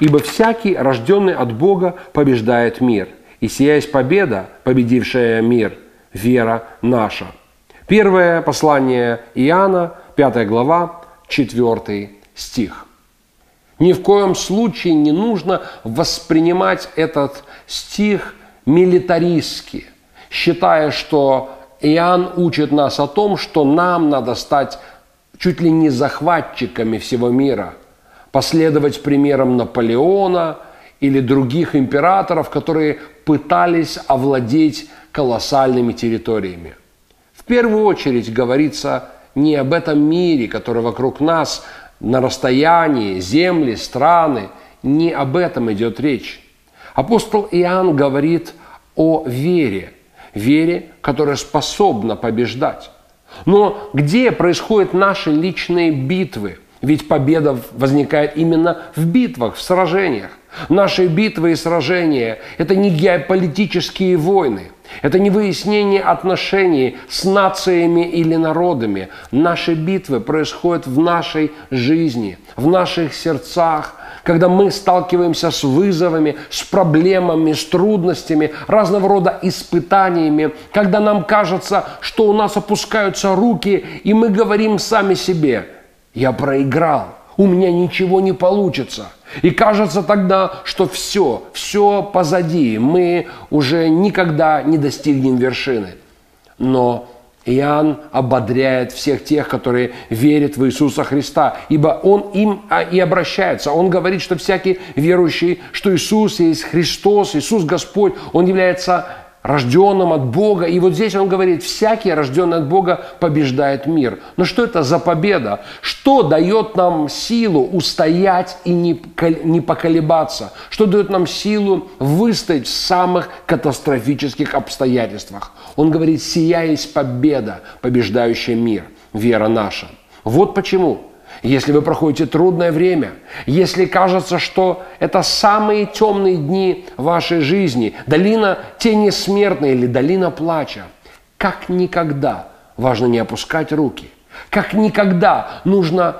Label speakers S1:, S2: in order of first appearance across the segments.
S1: Ибо всякий, рожденный от Бога, побеждает мир. И сия победа, победившая мир, вера наша. Первое послание Иоанна, 5 глава, 4 стих. Ни в коем случае не нужно воспринимать этот стих милитаристски, считая, что Иоанн учит нас о том, что нам надо стать чуть ли не захватчиками всего мира – последовать примерам Наполеона или других императоров, которые пытались овладеть колоссальными территориями. В первую очередь говорится не об этом мире, который вокруг нас на расстоянии, земли, страны, не об этом идет речь. Апостол Иоанн говорит о вере, вере, которая способна побеждать. Но где происходят наши личные битвы – ведь победа возникает именно в битвах, в сражениях. Наши битвы и сражения – это не геополитические войны, это не выяснение отношений с нациями или народами. Наши битвы происходят в нашей жизни, в наших сердцах, когда мы сталкиваемся с вызовами, с проблемами, с трудностями, разного рода испытаниями, когда нам кажется, что у нас опускаются руки, и мы говорим сами себе – я проиграл, у меня ничего не получится. И кажется тогда, что все, все позади, мы уже никогда не достигнем вершины. Но Иоанн ободряет всех тех, которые верят в Иисуса Христа, ибо Он им а, и обращается. Он говорит, что всякий верующий, что Иисус есть Христос, Иисус Господь, Он является рожденным от Бога. И вот здесь он говорит, всякий рожденный от Бога побеждает мир. Но что это за победа? Что дает нам силу устоять и не, не поколебаться? Что дает нам силу выстоять в самых катастрофических обстоятельствах? Он говорит, сия есть победа, побеждающая мир, вера наша. Вот почему если вы проходите трудное время, если кажется, что это самые темные дни вашей жизни, долина тени смертной или долина плача, как никогда важно не опускать руки, как никогда нужно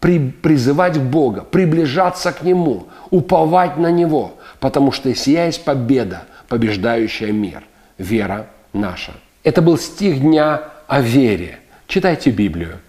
S1: при, призывать Бога, приближаться к Нему, уповать на Него, потому что сия есть победа, побеждающая мир, вера наша. Это был стих дня о вере. Читайте Библию